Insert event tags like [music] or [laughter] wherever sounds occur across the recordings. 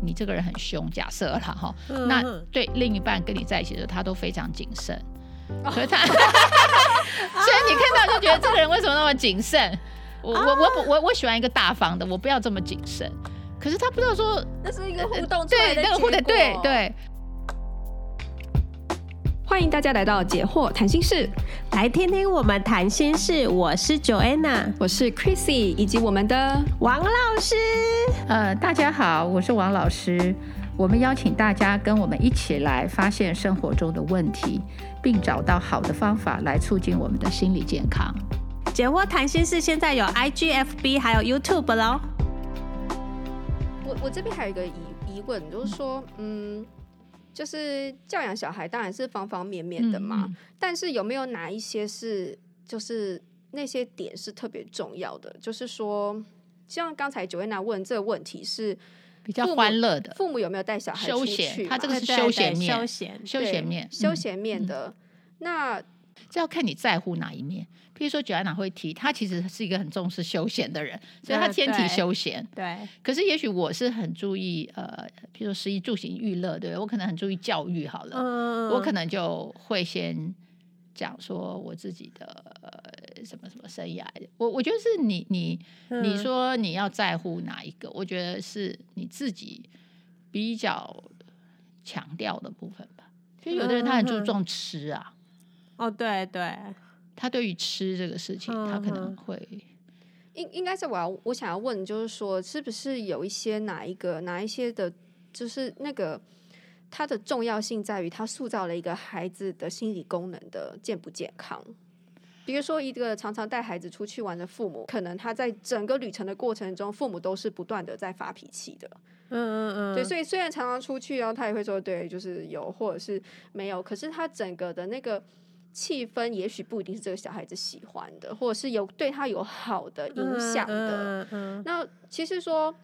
你这个人很凶，假设了哈，那对另一半跟你在一起的时候，他都非常谨慎，所以他，[laughs] 所以你看到就觉得这个人为什么那么谨慎？我我我我我喜欢一个大方的，我不要这么谨慎。可是他不知道说那是一个互动对那个互动对对。欢迎大家来到解惑谈心室，来听听我们谈心事。我是 Joanna，我是 Chrissy，以及我们的王老师。呃，大家好，我是王老师。我们邀请大家跟我们一起来发现生活中的问题，并找到好的方法来促进我们的心理健康。解惑谈心事现在有 IGFB 还有 YouTube 喽。我我这边还有一个疑疑问，就是说，嗯。就是教养小孩当然是方方面面的嘛，但是有没有哪一些是就是那些点是特别重要的？就是说，像刚才 Joanna 问这个问题是比较欢乐的，父母有没有带小孩出去？他这个是休闲面，休闲休闲面，休闲面的、嗯、那。这要看你在乎哪一面。譬如说，Joanna 会提，她其实是一个很重视休闲的人，所以她天提休闲。对。可是，也许我是很注意，呃，譬如说食衣住行娱乐，对我可能很注意教育。好了，嗯、我可能就会先讲说我自己的、呃、什么什么生涯。我我觉得是你你你说你要在乎哪一个？我觉得是你自己比较强调的部分吧。就有的人他很注重吃啊。哦，对对，他对于吃这个事情，他可能会应应该是我要我想要问，就是说，是不是有一些哪一个哪一些的，就是那个它的重要性在于，它塑造了一个孩子的心理功能的健不健康。比如说，一个常常带孩子出去玩的父母，可能他在整个旅程的过程中，父母都是不断的在发脾气的。嗯嗯嗯，对，所以虽然常常出去，然后他也会说，对，就是有或者是没有，可是他整个的那个。气氛也许不一定是这个小孩子喜欢的，或者是有对他有好的影响的。嗯嗯嗯、那其实说，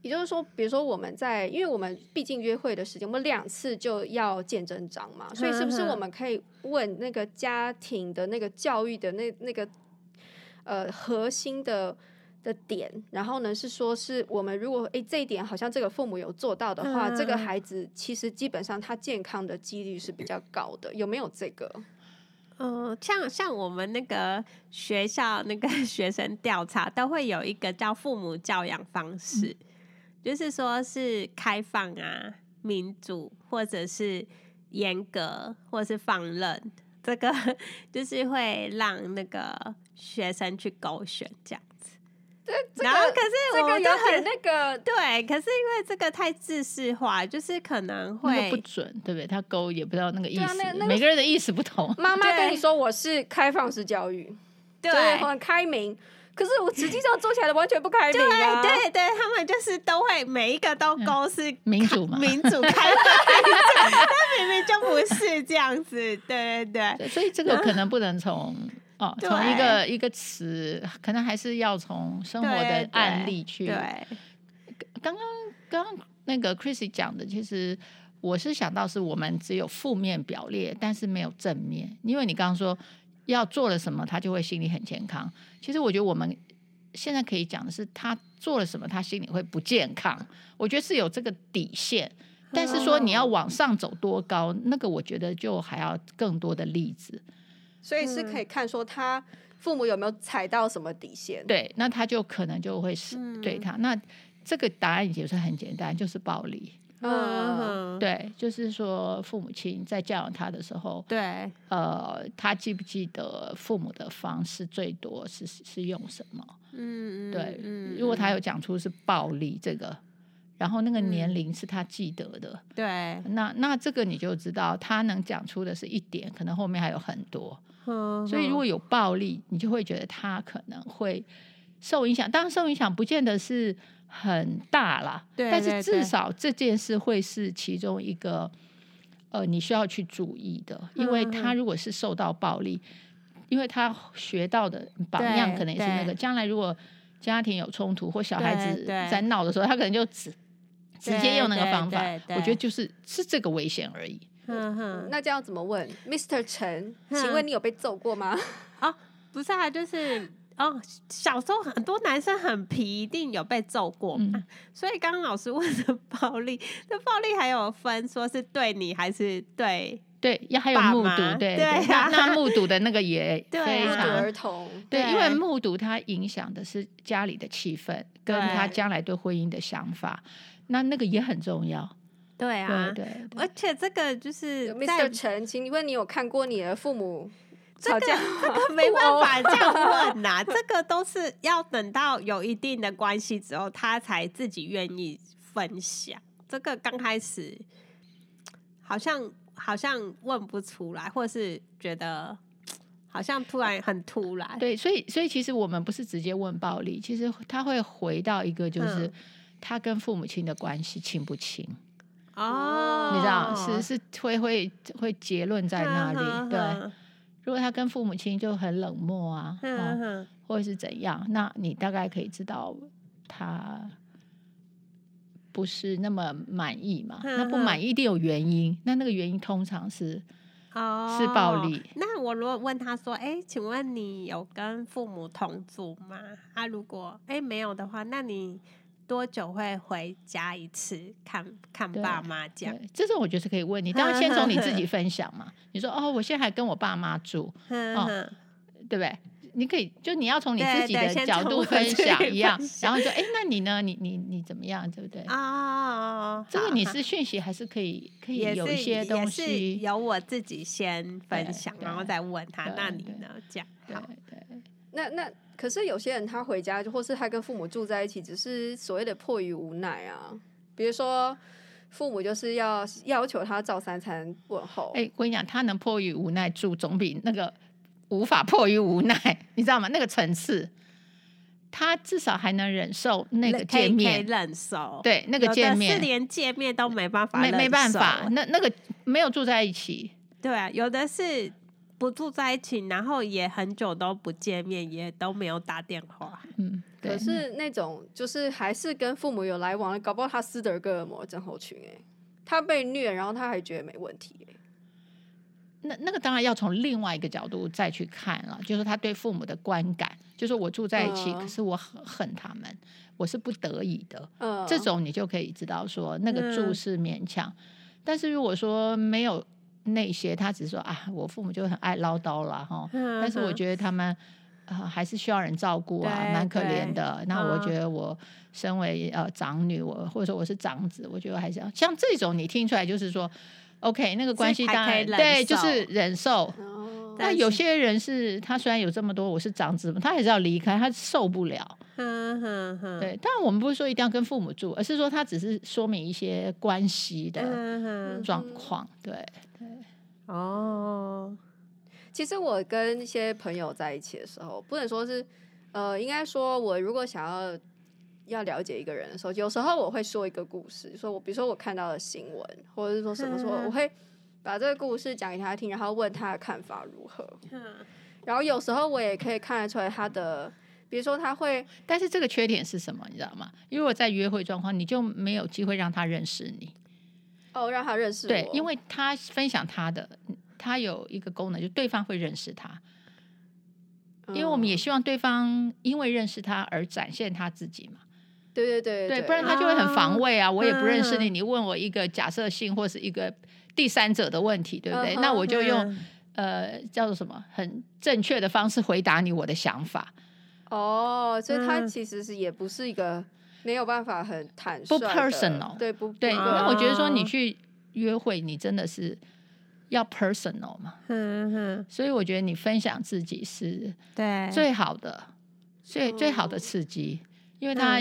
也就是说，比如说我们在，因为我们毕竟约会的时间，我们两次就要见真章嘛，所以是不是我们可以问那个家庭的那个教育的那那个呃核心的的点，然后呢是说，是我们如果诶这一点好像这个父母有做到的话，嗯、这个孩子其实基本上他健康的几率是比较高的，有没有这个？嗯、呃，像像我们那个学校那个 [laughs] 学生调查，都会有一个叫父母教养方式，嗯、就是说是开放啊、民主，或者是严格，或是放任，这个 [laughs] 就是会让那个学生去勾选这样。然后，可是我们都很那个，对，可是因为这个太自式化，就是可能会不准，对不对？他勾也不知道那个意思，每个人的意思不同。妈妈跟你说我是开放式教育，对，很开明，可是我实际上做起来完全不开明啊！对对对，他们就是都会每一个都公是民主嘛，民主开放，但明明就不是这样子，对对对，所以这个可能不能从。哦，从一个一个词，可能还是要从生活的案例去。对，刚刚刚刚那个 Chrissy 讲的，其实我是想到是我们只有负面表列，但是没有正面。因为你刚刚说要做了什么，他就会心理很健康。其实我觉得我们现在可以讲的是，他做了什么，他心里会不健康。我觉得是有这个底线，但是说你要往上走多高，那个我觉得就还要更多的例子。所以是可以看说他父母有没有踩到什么底线，对，那他就可能就会是对他。嗯、那这个答案也是很简单，就是暴力。嗯，对，就是说父母亲在教养他的时候，对，呃，他记不记得父母的方式最多是是用什么？嗯对，嗯，如果他有讲出是暴力这个，然后那个年龄是他记得的，嗯、对，那那这个你就知道他能讲出的是一点，可能后面还有很多。所以如果有暴力，你就会觉得他可能会受影响。当然，受影响不见得是很大啦，对对对，但是至少这件事会是其中一个呃你需要去注意的，因为他如果是受到暴力，因为他学到的榜样可能也是那个，将来如果家庭有冲突或小孩子在闹的时候，他可能就直直接用那个方法。我觉得就是是这个危险而已。嗯哼，那这样怎么问，Mr. 陈？请问你有被揍过吗？啊，[laughs] 不是啊，就是哦，小时候很多男生很皮，一定有被揍过嘛。嗯、所以刚刚老师问的暴力，这暴力还有分，说是对你还是对对，要还有目睹，对对、啊，那目睹的那个也 [laughs] 非常儿童，对，因为目睹他影响的是家里的气氛，跟他将来对婚姻的想法，那那个也很重要。对啊，对，对，而且这个就是在澄清，因为你有看过你的父母。这个这个 [laughs] 没办法这样问呐、啊，[laughs] 这个都是要等到有一定的关系之后，他才自己愿意分享。这个刚开始好像好像问不出来，或是觉得好像突然很突然。对，所以所以其实我们不是直接问暴力，其实他会回到一个就是他跟父母亲的关系亲不亲哦，你知道是是会会会结论在那里，呵呵呵对。如果他跟父母亲就很冷漠啊，嗯嗯、或者是怎样，那你大概可以知道他不是那么满意嘛？嗯、那不满意一定有原因，那那个原因通常是哦是暴力。那我如果问他说：“哎，请问你有跟父母同住吗？”啊，如果哎没有的话，那你。多久会回家一次看看爸妈？这样，这种我觉得是可以问你。当然，先从你自己分享嘛。[laughs] 你说哦，我现在还跟我爸妈住，哦，对不对？你可以就你要从你自己的角度分享一样，然后说哎，那你呢？你你你怎么样？对不对？啊，这个你是讯息还是可以可以有一些东西由我自己先分享，然后再问他。那你呢？这样，对对。那那。可是有些人他回家，或是他跟父母住在一起，只是所谓的迫于无奈啊。比如说，父母就是要要求他照三餐问候。哎、欸，我跟你讲，他能迫于无奈住，总比那个无法迫于无奈，[laughs] 你知道吗？那个层次，他至少还能忍受那个见面，忍受。对，那个见面是连见面都没办法，没没办法。那那个没有住在一起，对啊，有的是。不住在一起，然后也很久都不见面，也都没有打电话。嗯，可是那种就是还是跟父母有来往，搞不好他斯德哥尔摩症候群哎，他被虐，然后他还觉得没问题哎。那那个当然要从另外一个角度再去看了，就是他对父母的观感，就是我住在一起，嗯、可是我很恨他们，我是不得已的。嗯，这种你就可以知道说那个住是勉强，嗯、但是如果说没有。那些他只是说啊，我父母就很爱唠叨了哈，但是我觉得他们啊、呃、还是需要人照顾啊，蛮可怜的。那我觉得我身为呃长女，我或者说我是长子，我觉得还是要像这种你听出来就是说，OK，那个关系当然对，就是忍受。那有些人是他虽然有这么多，我是长子，他还是要离开，他受不了。对，当然我们不是说一定要跟父母住，而是说他只是说明一些关系的状况，对。哦，其实我跟一些朋友在一起的时候，不能说是，呃，应该说，我如果想要要了解一个人的时候，有时候我会说一个故事，说我比如说我看到的新闻，或者是说什么说，我会把这个故事讲给他听，然后问他的看法如何。然后有时候我也可以看得出来他的，比如说他会，但是这个缺点是什么，你知道吗？因为我在约会状况，你就没有机会让他认识你。哦，让他认识我。对，因为他分享他的，他有一个功能，就对方会认识他。因为我们也希望对方因为认识他而展现他自己嘛。对对对对，不然他就会很防卫啊！我也不认识你，你问我一个假设性或是一个第三者的问题，对不对？那我就用呃叫做什么很正确的方式回答你我的想法。哦，所以他其实是也不是一个。没有办法很坦率，不 personal，对不对？那我觉得说你去约会，你真的是要 personal 嘛？嗯哼。所以我觉得你分享自己是对最好的，最最好的刺激，因为他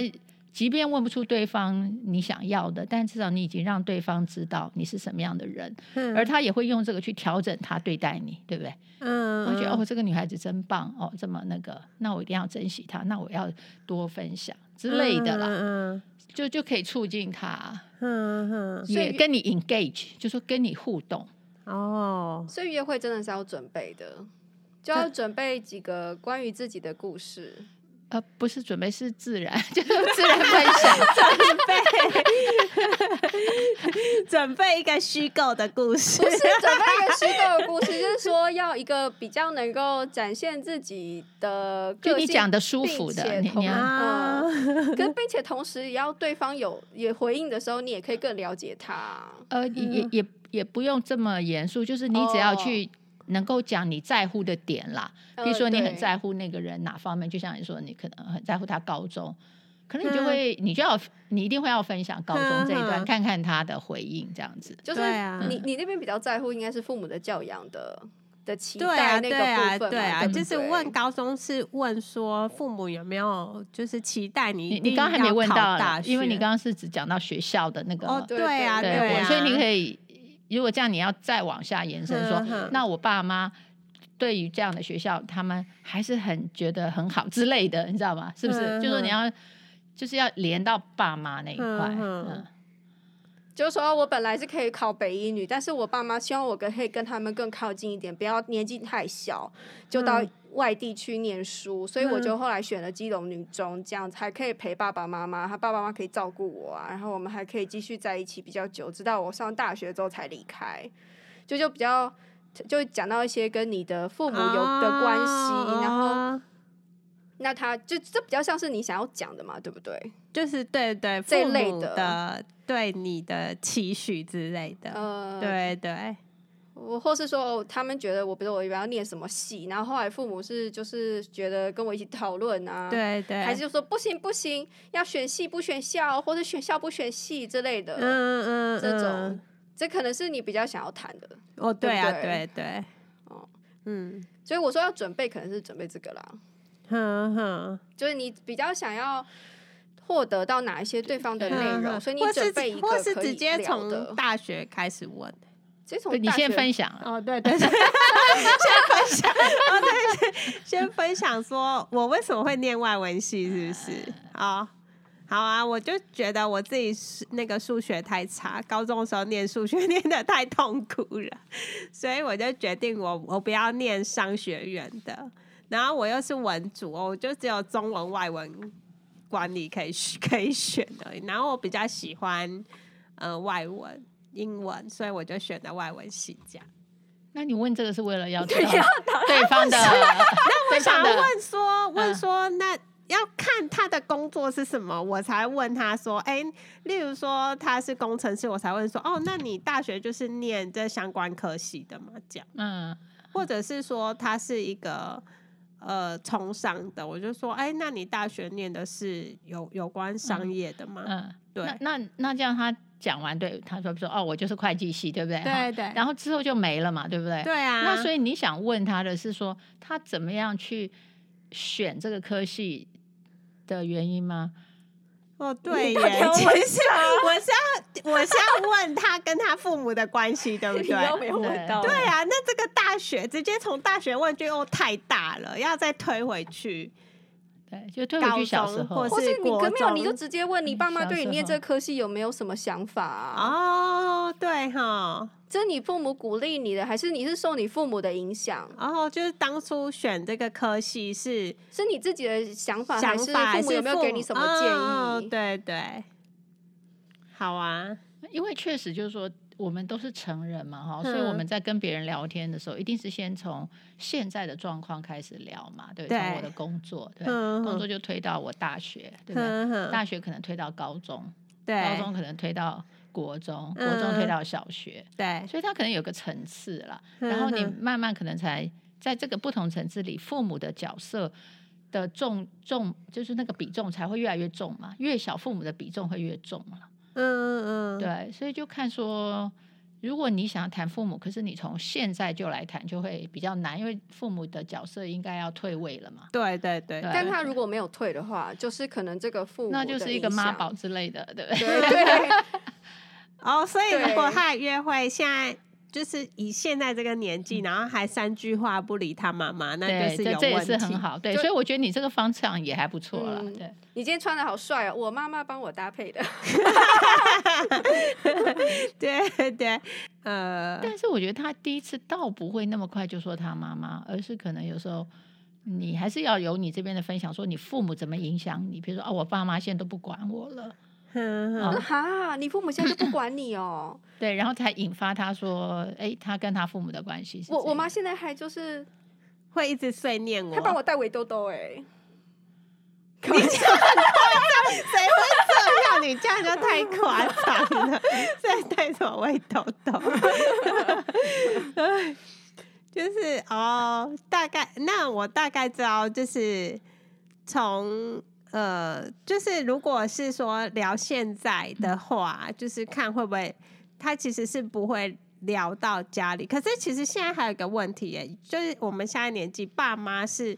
即便问不出对方你想要的，但至少你已经让对方知道你是什么样的人，而他也会用这个去调整他对待你，对不对？嗯。我觉得哦，这个女孩子真棒哦，这么那个，那我一定要珍惜她，那我要多分享。之类的啦，嗯、就就可以促进他，嗯嗯，也跟你 engage，就说跟你互动。哦。所以约会真的是要准备的，就要准备几个关于自己的故事。呃，不是准备，是自然，[laughs] 就是自然分享，[laughs] 准备。[laughs] 准备一个虚构的故事，不是准备一个虚构要一个比较能够展现自己的个性，就你讲的舒服的，你你啊，跟并且同时也要对方有也回应的时候，你也可以更了解他。呃，也也也也不用这么严肃，就是你只要去。能够讲你在乎的点啦，比如说你很在乎那个人哪方面，就像你说你可能很在乎他高中，可能你就会你就要你一定会要分享高中这一段，看看他的回应这样子。就是你你那边比较在乎应该是父母的教养的的期待那个部分，对啊，就是问高中是问说父母有没有就是期待你，你刚刚还没问到，因为你刚刚是只讲到学校的那个，哦对啊对啊，所以你可以。如果这样，你要再往下延伸说，那我爸妈对于这样的学校，他们还是很觉得很好之类的，你知道吗？是不是？就说你要就是要连到爸妈那一块，嗯，就是说我本来是可以考北一女，但是我爸妈希望我可以跟他们更靠近一点，不要年纪太小就到外地去念书，所以我就后来选了基隆女中，这样才可以陪爸爸妈妈，他爸爸妈妈可以照顾我啊，然后我们还可以继续在一起比较久，直到我上大学之后才离开，就就比较就讲到一些跟你的父母有的关系，然后那他就这比较像是你想要讲的嘛，对不对？就是对对这一类的对你的期许之类的，呃，对对。我或是说，哦，他们觉得我，比如我要念什么系，然后后来父母是就是觉得跟我一起讨论啊，对对，还是就说不行不行，要选系不选校，或者选校不选系之类的，嗯嗯，这种，这可能是你比较想要谈的，哦，对啊，对对对，哦，嗯，所以我说要准备，可能是准备这个啦，哼哼，就是你比较想要获得到哪一些对方的内容，所以你准备一个或是直接从大学开始问。你先分享哦，对对对，[laughs] 先分享。哦，对，先分享说我为什么会念外文系，是不是？哦，好啊，我就觉得我自己是那个数学太差，高中的时候念数学念的太痛苦了，[laughs] 所以我就决定我我不要念商学院的，然后我又是文组，我就只有中文、外文、管理可以 [laughs] 可以选的，然后我比较喜欢呃外文。英文，所以我就选了外文系。这样，那你问这个是为了要知道对方的？那 [laughs] 我想问说，问说，那要看他的工作是什么，我才问他说，哎、欸，例如说他是工程师，我才问说，哦，那你大学就是念这相关科系的吗？这样，嗯，或者是说他是一个呃从商的，我就说，哎、欸，那你大学念的是有有关商业的吗？嗯，对，那那，那这样他。讲完，对他说说哦，我就是会计系，对不对？对对。然后之后就没了嘛，对不对？对啊。那所以你想问他的是说，他怎么样去选这个科系的原因吗？哦，对耶。我是我是要我是要问他跟他父母的关系，对不 [laughs] 对？没有问到。对啊，那这个大学直接从大学问就太大了，要再推回去。对，就退回去小时候，或是你没有，你就直接问你爸妈对你念这科系有没有什么想法啊？哦，对哈，这是你父母鼓励你的，还是你是受你父母的影响？然后就是当初选这个科系是是你自己的想法，还是父母有没有给你什么建议？哦，对对，好啊，因为确实就是说。我们都是成人嘛，哈，所以我们在跟别人聊天的时候，一定是先从现在的状况开始聊嘛，对，从我的工作，对，工作就推到我大学，对不对？大学可能推到高中，对，高中可能推到国中，国中推到小学，对，所以它可能有个层次了，然后你慢慢可能才在这个不同层次里，父母的角色的重重，就是那个比重才会越来越重嘛，越小父母的比重会越重嘛。嗯嗯嗯，对，所以就看说，如果你想要谈父母，可是你从现在就来谈，就会比较难，因为父母的角色应该要退位了嘛。对对对，对，但他如果没有退的话，就是可能这个父母那就是一个妈宝之类的，对不对？对对。[laughs] 哦，所以如果他约会现在。就是以现在这个年纪，然后还三句话不理他妈妈，那就是有问题。这也是很好，对，所以我觉得你这个方向也还不错了。嗯、对，你今天穿的好帅哦，我妈妈帮我搭配的。[laughs] 对对，呃，但是我觉得他第一次倒不会那么快就说他妈妈，而是可能有时候你还是要有你这边的分享，说你父母怎么影响你？比如说，哦，我爸妈现在都不管我了，哈，你父母现在就不管你哦？[laughs] 对，然后才引发他说，哎，他跟他父母的关系是。我我妈现在还就是会一直碎念我，她帮我带围兜兜，哎，[laughs] 你这样谁会这样？你这样就太夸张了，[laughs] 在带什么围兜兜？就是哦，大概那我大概知道，就是从呃，就是如果是说聊现在的话，嗯、就是看会不会他其实是不会聊到家里。可是其实现在还有一个问题耶，就是我们现在年纪，爸妈是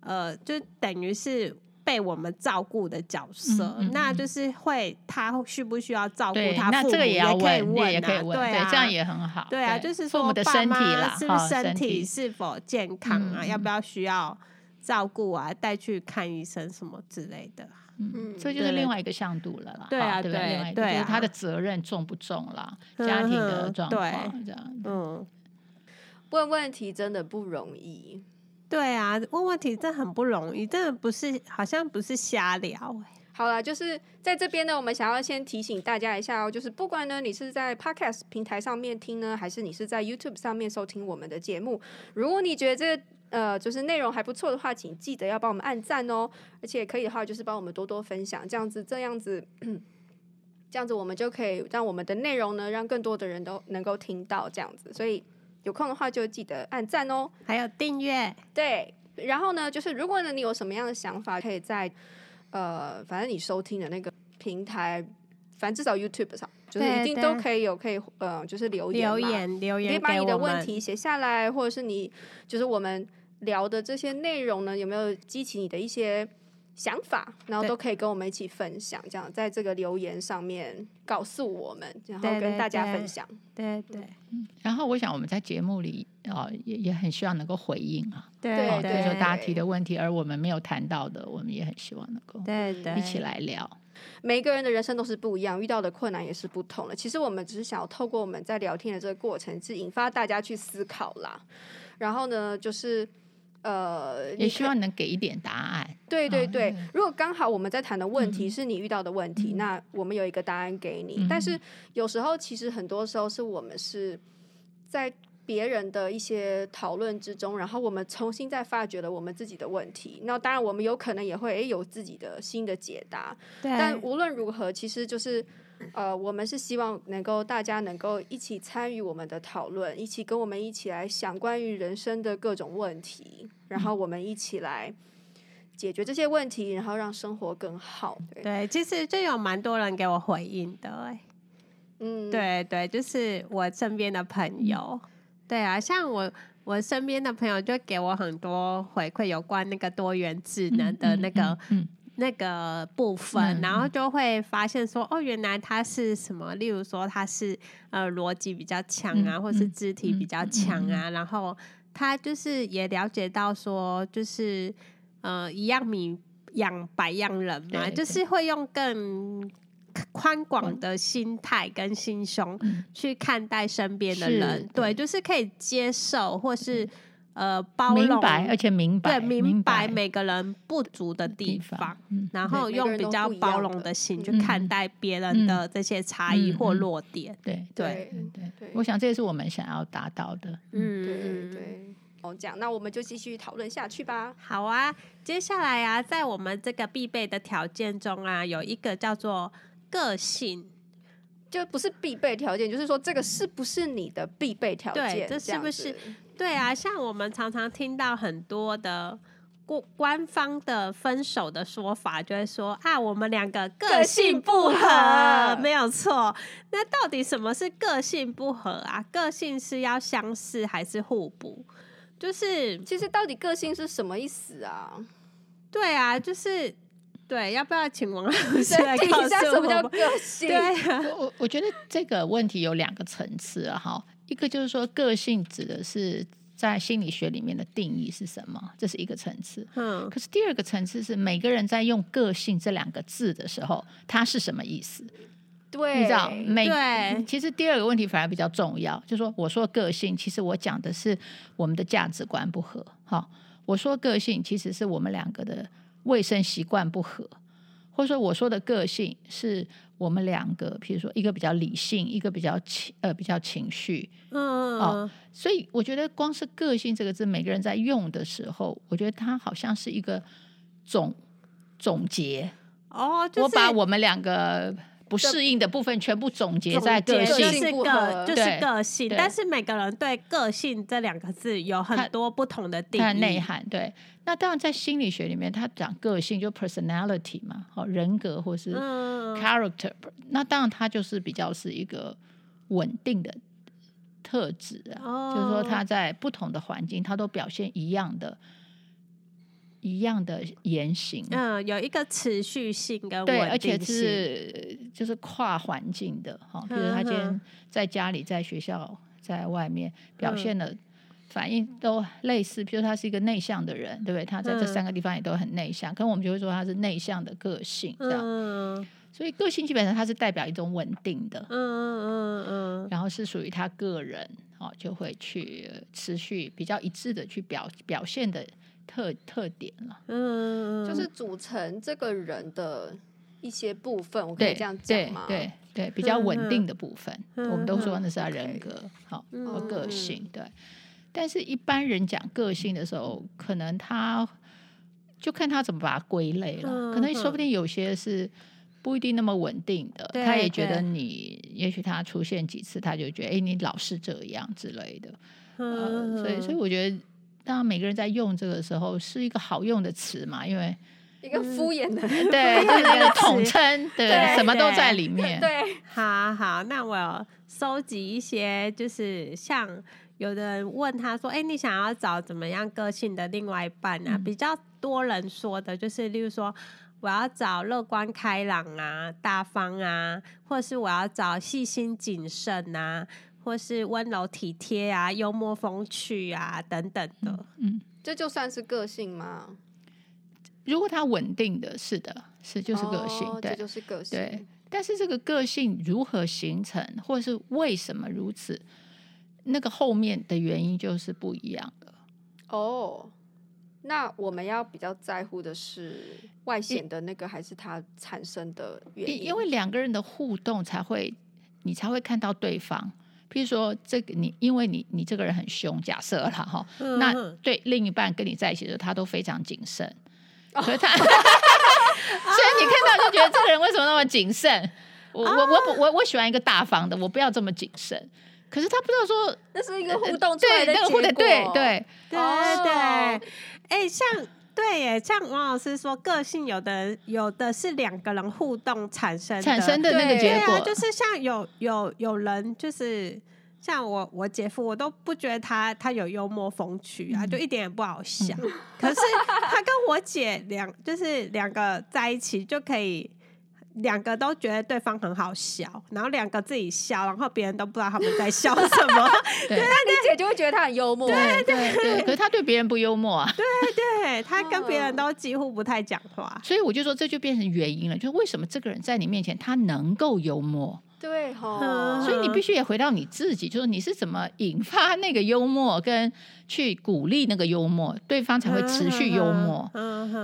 呃，就等于是。被我们照顾的角色，嗯嗯嗯，那就是会他需不需要照顾他父母？那这个也要问，也可以问，也可以问，对啊，对，这样也很好。对啊，对就是说父母的身体啦，是不是身体是否健康啊？嗯、要不要需要照顾啊？带去看医生什么之类的。嗯，这就是另外一个向度了啦。对啊，对，对，另外一个就是他的责任重不重啦？家庭的状况这样。嗯，问问题真的不容易。对啊，问问题真的很不容易，真的不是，好像不是瞎聊欸。好了，就是在这边呢，我们想要先提醒大家一下哦，就是不管呢你是在 Podcast 平台上面听呢，还是你是在 YouTube 上面收听我们的节目，如果你觉得这个呃就是内容还不错的话，请记得要帮我们按赞哦，而且可以的话就是帮我们多多分享，这样子这样子这样子我们就可以让我们的内容呢让更多的人都能够听到这样子，所以。有空的话就记得按赞哦，还有订阅。对，然后呢，就是如果呢你有什么样的想法，可以在呃，反正你收听的那个平台，反正至少 YouTube 上，就是一定都可以有可以呃，就是留言留言留言，可以把你的问题写下来，或者是你就是我们聊的这些内容呢，有没有激起你的一些想法，然后都可以跟我们一起分享，这样在这个留言上面告诉我们，然后跟大家分享。对对，对，嗯，然后我想我们在节目里啊，也也很希望能够回应啊，对对，就是说大家提的问题，而我们没有谈到的，我们也很希望能够对对一起来聊。每一个人的人生都是不一样，遇到的困难也是不同的。其实我们只是想要透过我们在聊天的这个过程，是引发大家去思考啦。然后呢，就是。呃，也希望能给一点答案。对对对，哦、如果刚好我们在谈的问题是你遇到的问题，嗯、那我们有一个答案给你。嗯、但是有时候，其实很多时候是我们是在别人的一些讨论之中，然后我们重新再发掘了我们自己的问题。那当然，我们有可能也会诶有自己的新的解答。但无论如何，其实就是。呃，我们是希望能够大家能够一起参与我们的讨论，一起跟我们一起来想关于人生的各种问题，然后我们一起来解决这些问题，然后让生活更好。对，对其实就有蛮多人给我回应的，哎，嗯，对对，就是我身边的朋友，对啊，像我我身边的朋友就给我很多回馈，有关那个多元智能的那个。那个部分，然后就会发现说，哦，原来他是什么？例如说，他是呃逻辑比较强啊，或是肢体比较强啊。然后他就是也了解到说，就是呃一样米养百样人嘛，就是会用更宽广的心态跟心胸去看待身边的人，对，就是可以接受或是。呃，包容，而且明白，对，明白每个人不足的地方，然后用比较包容的心去看待别人的这些差异或弱点。对对对对，我想这也是我们想要达到的。嗯，对对。哦，这样，那我们就继续讨论下去吧。好啊，接下来啊，在我们这个必备的条件中啊，有一个叫做个性，就不是必备条件，就是说这个是不是你的必备条件？对，这是不是？对啊，像我们常常听到很多的官官方的分手的说法，就会说啊，我们两个个性不合，没有错。那到底什么是个性不合啊？个性是要相似还是互补？就是其实到底个性是什么意思啊？对啊，就是对，要不要请王老师来告诉我们什么叫个性？对啊，我我觉得这个问题有两个层次啊，哈。一个就是说，个性指的是在心理学里面的定义是什么？这是一个层次。嗯，可是第二个层次是每个人在用“个性”这两个字的时候，它是什么意思？对，你知道？每对，其实第二个问题反而比较重要，就是说，我说个性，其实我讲的是我们的价值观不合，哈，我说个性其实是我们两个的卫生习惯不合，或者说我说的个性是我们两个，比如说一个比较理性，一个比较情呃比较情绪，嗯哦，所以我觉得光是个性这个字，每个人在用的时候，我觉得它好像是一个总总结哦，就是、我把我们两个。不适应的部分全部总结在个性，就是个就是个性，但是每个人对个性这两个字有很多不同的定义内涵。对，那当然在心理学里面，他讲个性就 personality 嘛，好人格或是 character，、嗯、那当然他就是比较是一个稳定的特质啊，哦、就是说他在不同的环境，他都表现一样的。一样的言行，嗯，有一个持续性跟性，对，而且是就是跨环境的哈，比如他今天在家里、在学校、在外面表现的反应都类似，比如他是一个内向的人，对不对？他在这三个地方也都很内向，可我们就会说他是内向的个性这样。嗯，所以个性基本上它是代表一种稳定的，嗯嗯嗯嗯，然后是属于他个人哦，就会去持续比较一致的去表表现的。特特点了，嗯，就是组成这个人的一些部分，我可以这样讲吗？对对对，比较稳定的部分，嗯、我们都说那是他人格，好和个性，对。但是一般人讲个性的时候，可能他就看他怎么把它归类了，嗯、可能说不定有些是不一定那么稳定的，他也觉得你，也许他出现几次，他就觉得哎，你老是这样之类的，嗯、呃，所以所以我觉得。当然，每个人在用这个时候是一个好用的词嘛，因为一个敷衍的，[laughs] 对，就是一个统称，对，什么都在里面。[laughs] 对，好好，那我有收集一些，就是像有的人问他说：“哎，你想要找怎么样个性的另外一半呢？”比较多人说的就是，例如说，我要找乐观开朗啊、大方啊，或者是我要找细心谨慎啊。或是温柔体贴啊，幽默风趣啊，等等的，嗯，这就算是个性吗？如果他稳定的，是的，是就是个性，哦、对，这就是个性。对，但是这个个性如何形成，或是为什么如此，那个后面的原因就是不一样的。哦，那我们要比较在乎的是外显的那个，还是它产生的原因？因为两个人的互动才会，你才会看到对方。比如说，这个你因为你你这个人很凶，假设了哈，嗯、那对另一半跟你在一起的时候，他都非常谨慎，哦、所以他，[laughs] 所以你看到就觉得这个人为什么那么谨慎？我、啊、我我我我喜欢一个大方的，我不要这么谨慎。可是他不知道说那是一个互动出来的结果，对对对。对对，哎、欸，像。对耶，像王老师说，个性有的有的是两个人互动产生的产生的那个结果，啊、就是像有有有人就是像我我姐夫，我都不觉得他他有幽默风趣啊，嗯、就一点也不好笑。嗯、可是他跟我姐两就是两个在一起就可以。两个都觉得对方很好笑，然后两个自己笑，然后别人都不知道他们在笑什么。[laughs] 对，那你姐就会觉得他很幽默。对对对，可是他对别人不幽默啊。对对，他跟别人都几乎不太讲话。所以我就说，这就变成原因了，就是为什么这个人在你面前他能够幽默？对哈，所以你必须也回到你自己，就是你是怎么引发那个幽默，跟去鼓励那个幽默，对方才会持续幽默。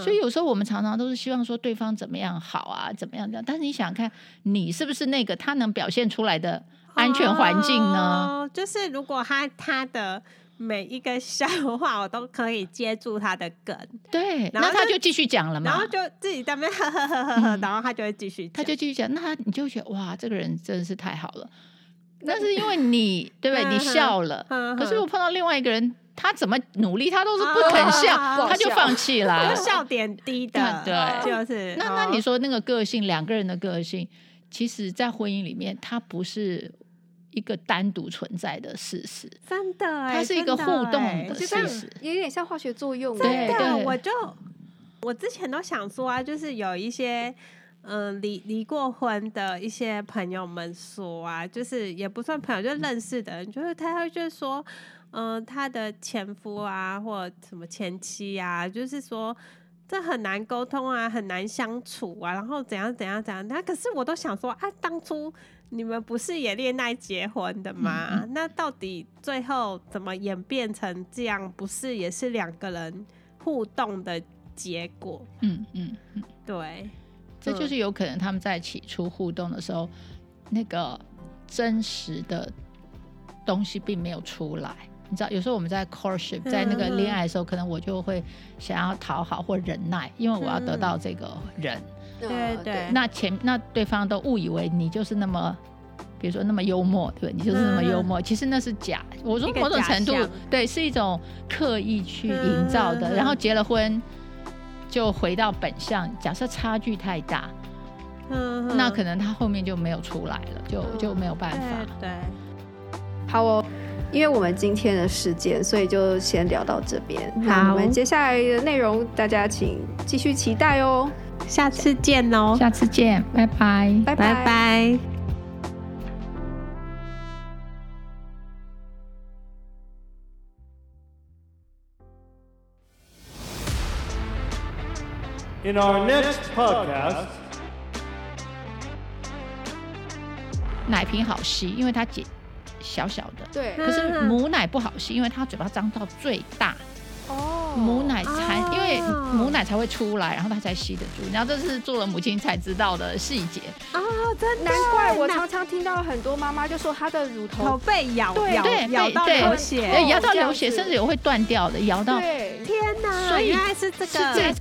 所以有时候我们常常都是希望说对方怎么样好啊，怎么样这样。但是你想想看，你是不是那个他能表现出来的安全环境呢？就是如果他他的。每一个笑话我都可以接住他的梗，对，然后他就继续讲了嘛，然后就自己在那边呵呵呵呵呵，然后他就会继续，他就继续讲，那他你就觉得哇，这个人真的是太好了。[laughs] 那是因为你对不对？你笑了，可是我碰到另外一个人，他怎么努力，他都是不肯笑，他就放弃了，笑点低的，对，就是。那那你说那个个性，两个人的个性，其实在婚姻里面，他不是。一个单独存在的事实，真的，它是一个互动的事实，也有点像化学作用。真的，我就我之前都想说啊，就是有一些嗯离离过婚的一些朋友们说啊，就是也不算朋友，就认识的人，就是他会就是说，嗯，他的前夫啊，或什么前妻啊，就是说这很难沟通啊，很难相处啊，然后怎样怎样怎样。那可是我都想说，啊，当初。你们不是也恋爱结婚的吗？那到底最后怎么演变成这样？不是也是两个人互动的结果。嗯嗯嗯，对，这就是有可能他们在起初互动的时候，那个真实的东西并没有出来。你知道，有时候我们在 courtship，在那个恋爱的时候，可能我就会想要讨好或忍耐，因为我要得到这个人。对对，对。那前那对方都误以为你就是那么，比如说那么幽默，对，你就是那么幽默。其实那是假。我说某种程度，对，是一种刻意去营造的。然后结了婚，就回到本相。假设差距太大，那可能他后面就没有出来了，就就没有办法。对。好哦。因为我们今天的时间，所以就先聊到这边。好，那我们接下来的内容，大家请继续期待哦。下次见哦，下次见，拜拜，拜拜。拜拜。In our next podcast，奶瓶好吸，因为它解。小小的，对，可是母奶不好吸，因为它嘴巴张到最大，哦，母奶才，母奶才会出来，然后它才吸得住。然后这是做了母亲才知道的细节。啊，真难怪我常常听到很多妈妈就说她的乳头被咬，对对，咬到流血，对，咬到流血，甚至有会断掉的，咬到，天哪，所以原来是这个。